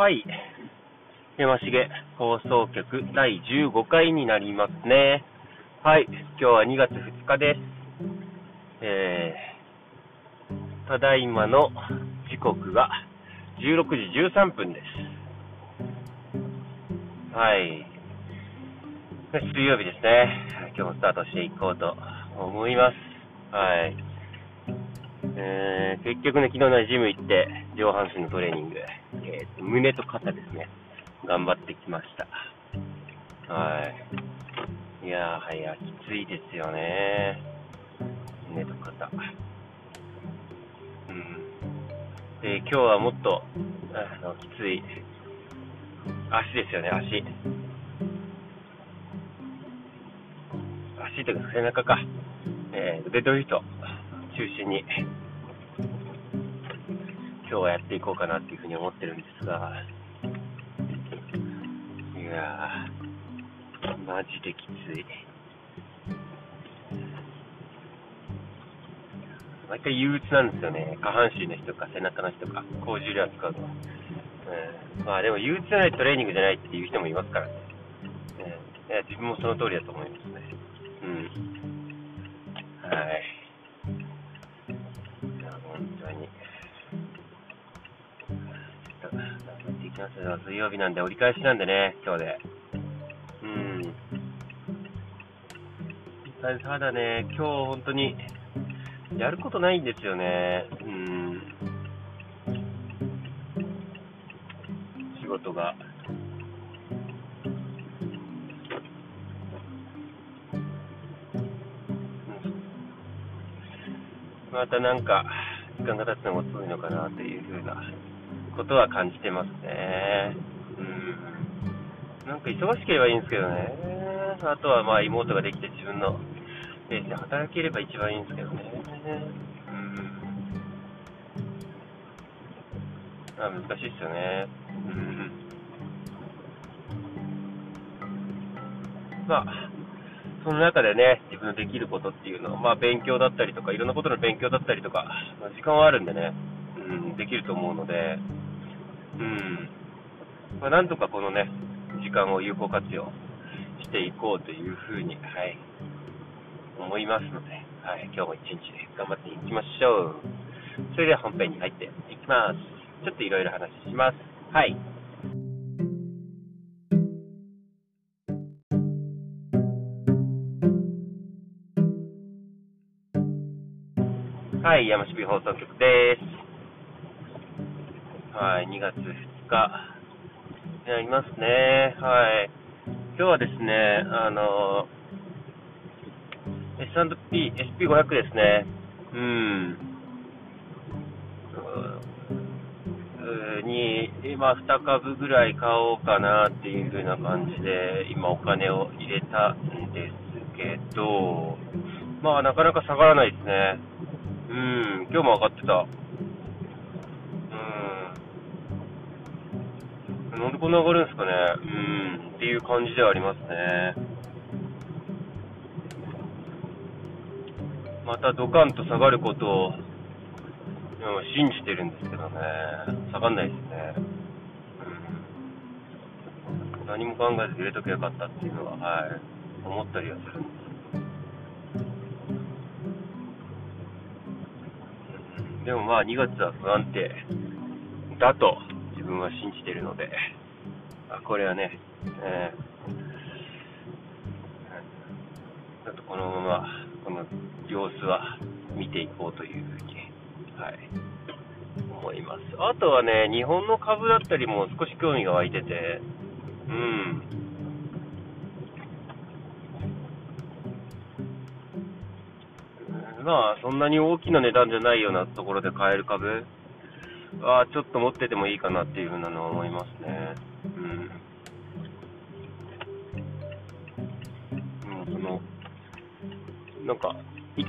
はい。山重放送局第15回になりますね。はい。今日は2月2日です。えー、ただいまの時刻が16時13分です。はい。水曜日ですね。今日もスタートしていこうと思います。はい。えー、結局ね、昨日のジム行って、上半身のトレーニング、えー、胸と肩ですね、頑張ってきました。はい。いやー、はいや、きついですよね。胸と肩。うん。で、今日はもっと、あの、きつい、足ですよね、足。足というか背中か。えー、デッドリフト中心に、今日はやっていこうかなっていうふうに思ってるんですが、いやー、マジできつい。毎回憂鬱なんですよね。下半身の人か背中の人か、高重量扱うのは。うん、まあでも憂鬱じゃないトレーニングじゃないっていう人もいますからね。うん、いや自分もその通りだと思いますね。うん。は。いいきますよ。水曜日なんで、折り返しなんでね、今日で。うん。ただね、今日本当に、やることないんですよね。うん。仕事が。またなんか、時間が経つのも遅いのかなというふうなことは感じてますね。うん。なんか忙しければいいんですけどね。あとはまあ妹ができて自分のペースで働ければ一番いいんですけどね。うん。まあ難しいっすよね。うん。まあ、その中でね、自分のできることっていうのは、まあ勉強だったりとか、いろんなことの勉強だったりとか、まあ、時間はあるんでね、うん、できると思うので、うん。まあなんとかこのね、時間を有効活用していこうというふうに、はい、思いますので、はい、今日も一日頑張っていきましょう。それでは本編に入っていきます。ちょっといろいろ話します。はい。はい、山渋放送局です。はい、2月2日になりますね。はい。今日はですね、あの、S&P、SP500 ですね。うん。に、今2株ぐらい買おうかなっていう風な感じで、今お金を入れたんですけど、まあなかなか下がらないですね。うん、今日も上がってた。なんでこんな上がるんですかね。うん、っていう感じではありますね。またドカンと下がることを、信じてるんですけどね。下がんないですね。何も考えず入れとけばよかったっていうのは、はい、思ったりはするんです。でもまあ2月は不安定だと分は信じてるので、あこれはね、えー、ちょっとこのままこの様子は見ていこうというふうに、はい、思います。あとはね、日本の株だったりも少し興味が湧いてて、うん。まあ、そんなに大きな値段じゃないようなところで買える株は、ちょっと持っててもいいかなっていうふうなのは思いますね。うん。もうその、なんか、一、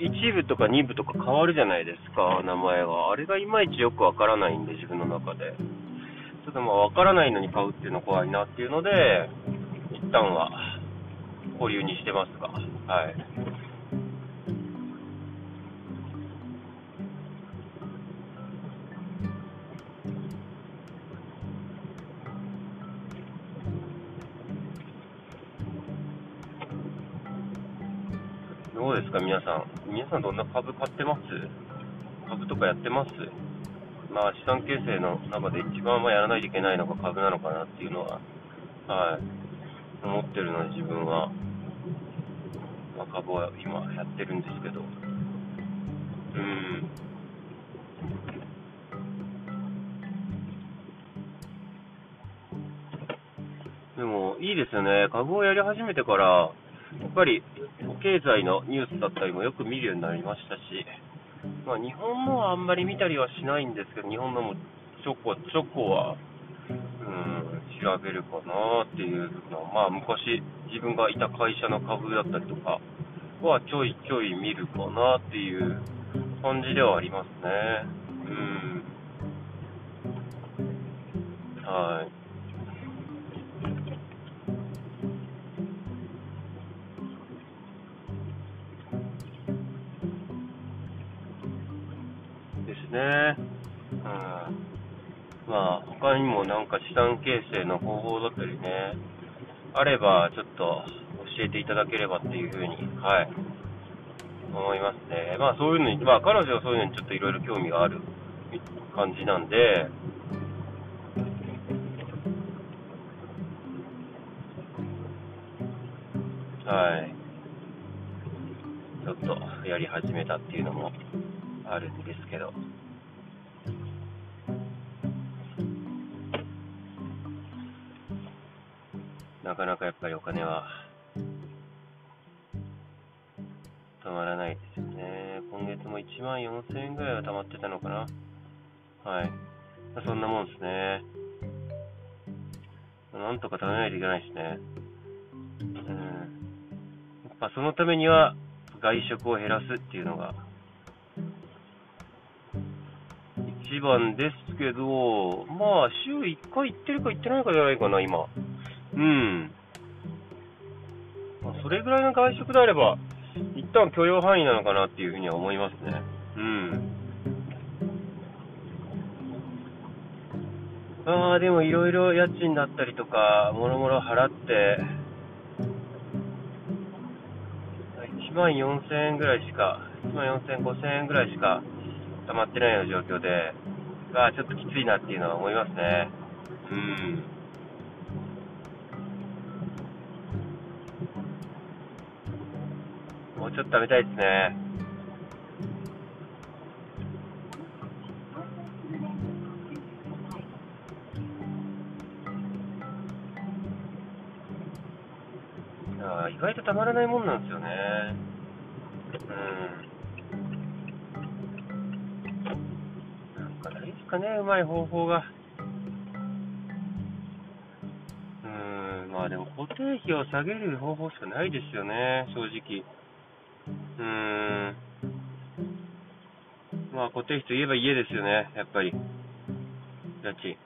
一部とか二部とか変わるじゃないですか、名前が。あれがいまいちよくわからないんで、自分の中で。ちょっとまあ、わからないのに買うっていうの怖いなっていうので、一旦は保留にしてますが、はい。か、皆さん。皆さんどんな株買ってます？株とかやってます？まあ、資産形成の中で一番まやらないといけないのが株なのかなっていうのは、はい、思ってるので自分は、まあ、株は今やってるんですけど、うん。でも、いいですよね。株をやり始めてから、やっぱり経済のニュースだったりもよく見るようになりましたし、まあ、日本のはあんまり見たりはしないんですけど、日本のもちょこちょこは、うん、調べるかなっていうのは、まあ、昔、自分がいた会社の株だったりとかはちょいちょい見るかなっていう感じではありますね。うん。はい。ね。うん。まあ、他にもなんか資産形成の方法だったりね、あれば、ちょっと教えていただければっていうふうに、はい、思いますね。まあ、そういうのに、まあ、彼女はそういうのにちょっといろいろ興味がある感じなんで、はい。ちょっとやり始めたっていうのもあるんですけど。なかなかやっぱりお金はたまらないですよね。今月も1万4000円ぐらいは貯まってたのかな。はい。まあ、そんなもんですね。なんとか貯めないといけないですね。うん。やっぱそのためには外食を減らすっていうのが一番ですけど、まあ週1回行ってるか行ってないかじゃないかな、今。うん。まあ、それぐらいの外食であれば、一旦許容範囲なのかなっていうふうには思いますね。うん。ああ、でもいろいろ家賃だったりとか、もろもろ払って、1万4000円ぐらいしか、1万4000、5000円ぐらいしか溜まってないような状況で、まあちょっときついなっていうのは思いますね。うん。もうちょっと食べたいですね。あ意外とたまらないもんなんですよね。うん。なんかないですかね、うまい方法が。うん、まあでも固定費を下げる方法しかないですよね、正直。うん。まあ固定費といえば家ですよね、やっぱり。家賃。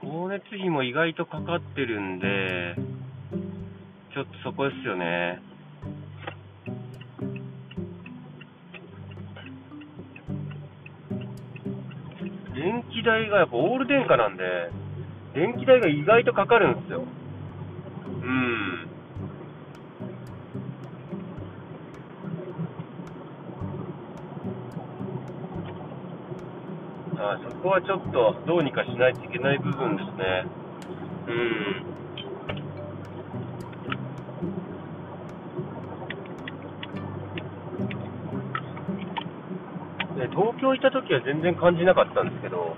光熱費も意外とかかってるんで、ちょっとそこですよね。代がやっぱオール電化なんで、電気代が意外とかかるんですよ。うん。あそこはちょっとどうにかしないといけない部分ですね。うん。東京行った時は全然感じなかったんですけど、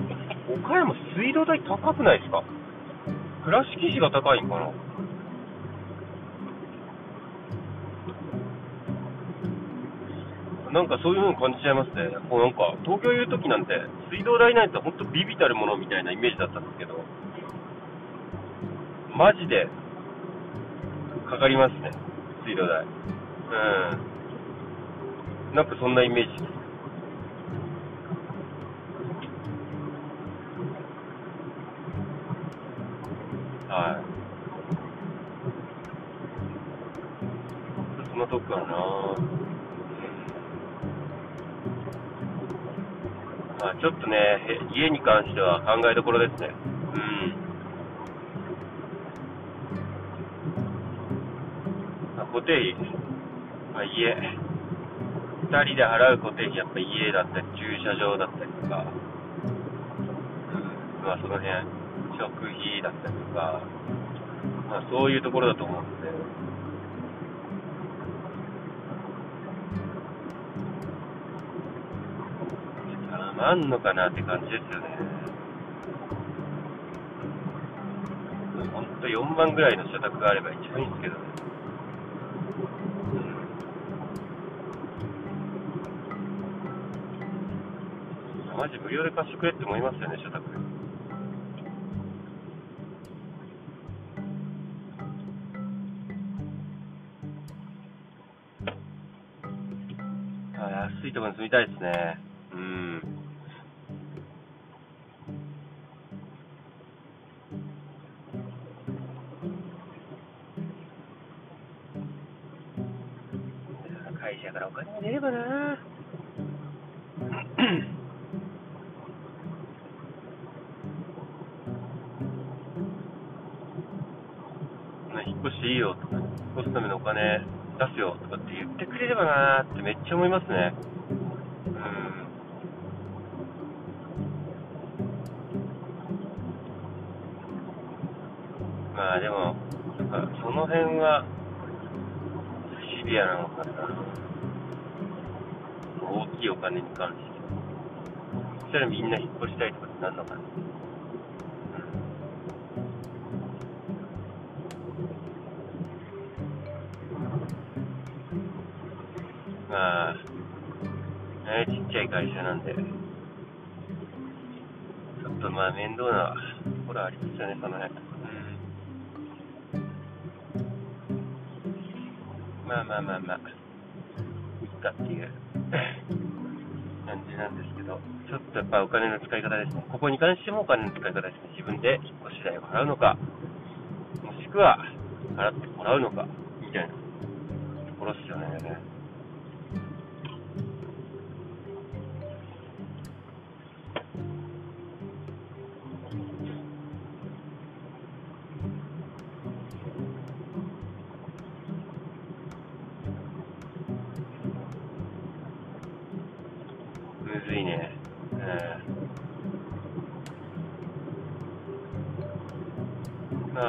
岡山水道代高くないですか？倉敷市が高いんかな？なんかそういうの感じちゃいますね。もうなんか、東京いる時なんて、水道代なんて本当ビビたるものみたいなイメージだったんですけど、マジで、かかりますね。水道代。うん。なんかそんなイメージです。はい。そんなとかな。あ、ちょっとね、家に関しては考えどころですね。うん。あ、固定費、まあ、家、2人で払う固定費、やっぱ家だったり、駐車場だったりとか、まあ、その辺、食費だったりとか、まあ、そういうところだと思うんで、あんのかなって感じですよね。ほんと4万ぐらいの社宅があれば一番いいんですけどね。マジ無料で貸してくれって思いますよね、社宅。あ安いところに住みたいですね。いいよとか、引っ越すためのお金出すよとかって言ってくれればなーってめっちゃ思いますね。うん。まあでも、なんかその辺はシビアなのかな。大きいお金に関して。そしたらみんな引っ越したいとかってなんのかな。まあ、ね、ちっちゃい会社なんで、ちょっとまあ面倒なところありますよね、その辺。まあまあまあまあ、いっかっていう感じなんですけど、ちょっとやっぱお金の使い方ですね。ここに関してもお金の使い方ですね。自分で引っ越し代を払うのか、もしくは払ってもらうのか、みたいなところですよね。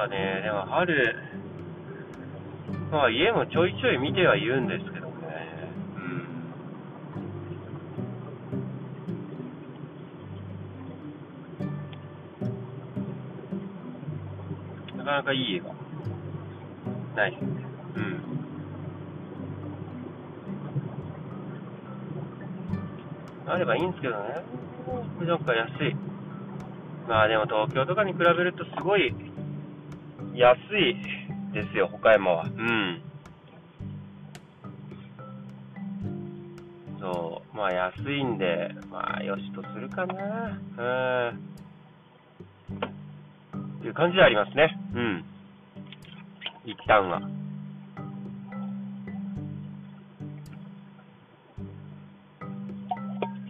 まあね、でも春、まあ家もちょいちょい見てはいるんですけどね。うん。なかなかいい家がないですね。うん。あればいいんですけどね。なんか安い。まあでも東京とかに比べるとすごい安いですよ、岡山は。うん。そう、まあ安いんで、まあよしとするかな。うん。っていう感じでありますね。うん。一旦は。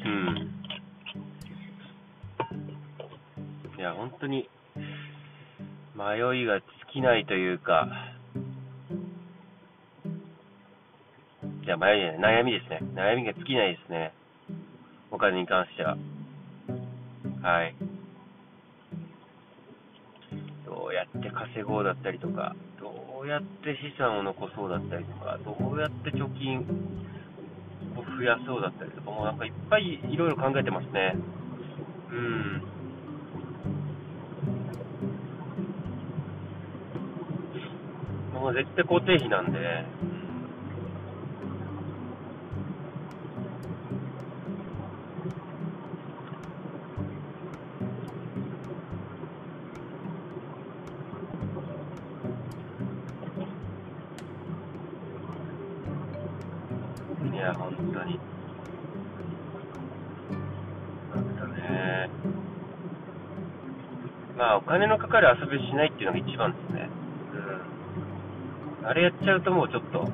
うんいや、本当に、迷いが尽きないというか、いや、迷いじゃない、悩みですね。悩みが尽きないですね。お金に関しては。はい。どうやって稼ごうだったりとか、どうやって資産を残そうだったりとか、どうやって貯金を増やそうだったりとか、もうなんかいっぱいいろいろ考えてますね。うん。もう絶対固定費なんで、いや、本当に。なんだね。まあ、お金のかかる遊びしないっていうのが一番です。あれやっちゃうともうちょっと、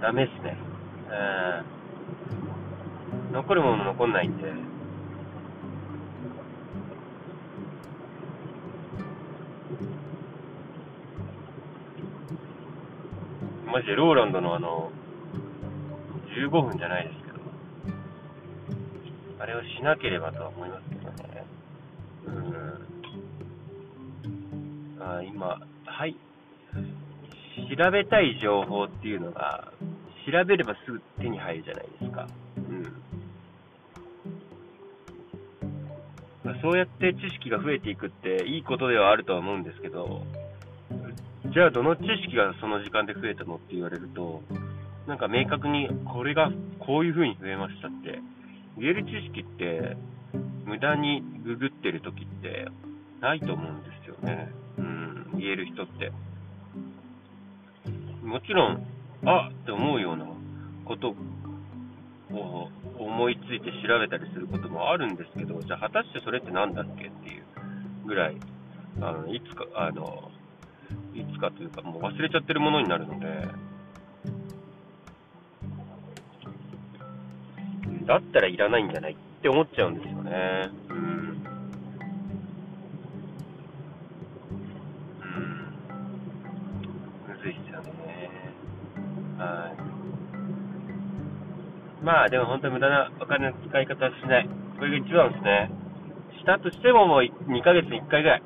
ダメっすね。残るもの残んないんで。マジでローランドのあの、15分じゃないですけど、あれをしなければとは思いますけどね。うん。あ今、はい。調べたい情報っていうのが、調べればすぐ手に入るじゃないですか。うん。そうやって知識が増えていくっていいことではあるとは思うんですけど、じゃあどの知識がその時間で増えたのって言われると、なんか明確にこれがこういう風に増えましたって言える知識って無駄にググってる時ってないと思うんですよね。うん、言える人って。もちろん、あって思うようなことを思いついて調べたりすることもあるんですけど、じゃあ果たしてそれって何だっけっていうぐらい、あのいつか、あの、いつかというかもう忘れちゃってるものになるので、だったらいらないんじゃないって思っちゃうんですよね。まあでも本当に無駄なお金の使い方はしない。これが一番ですね。したとしてももう2ヶ月に1回ぐらい。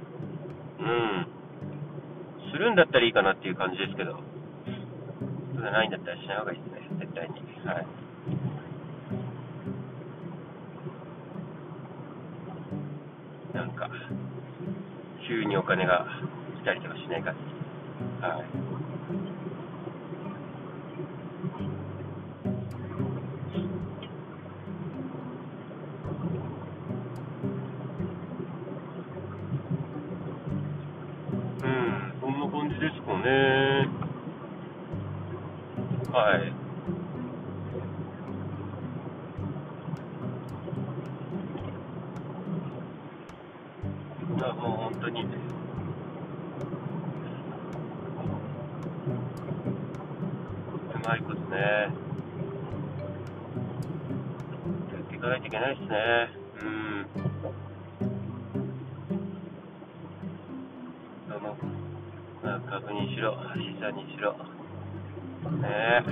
うん。するんだったらいいかなっていう感じですけど。そうじゃないんだったらしない方がいいですね。絶対に。はい。なんか、急にお金が来たりとかしないかはい。はい。もう本当に。うまいことね。やっていかないといけないですね。うん。どの、まあ、確認しろ、資産にしろ。ね。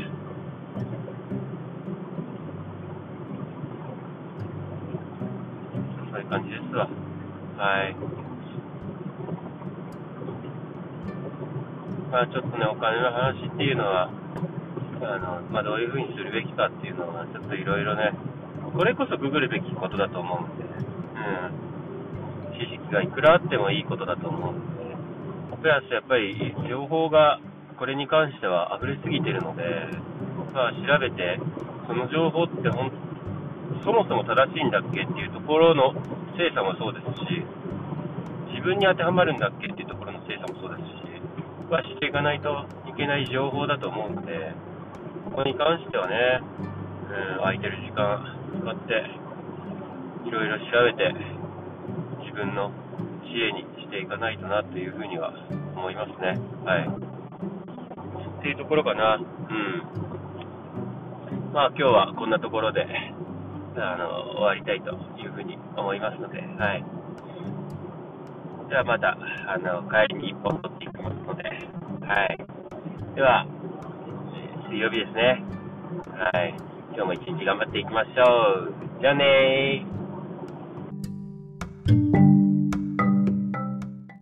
そういう感じですわ。はい。まあ、ちょっとね、お金の話っていうのは、あのまあ、どういうふうにするべきかっていうのは、ちょっといろいろね、これこそググるべきことだと思うんで、うん、知識がいくらあってもいいことだと思うんで、プラスやっぱり情報がこれに関しては溢れすぎてるので、まあ、調べて、その情報ってほんそもそも正しいんだっけっていうところの精査もそうですし、自分に当てはまるんだっけっていうところの精査もそうですし、はしていかないといけない情報だと思うので、ここに関してはね、うん、空いてる時間使って、いろいろ調べて、自分の知恵にしていかないとなというふうには思いますね。はい。っていうところかな。うん。まあ今日はこんなところで、あの、終わりたいというふうに思いますので、はい。ではまた、あの、帰りに一本取っていきますので、はい。では、水曜日ですね。はい。今日も一日頑張っていきましょう。じゃあねー。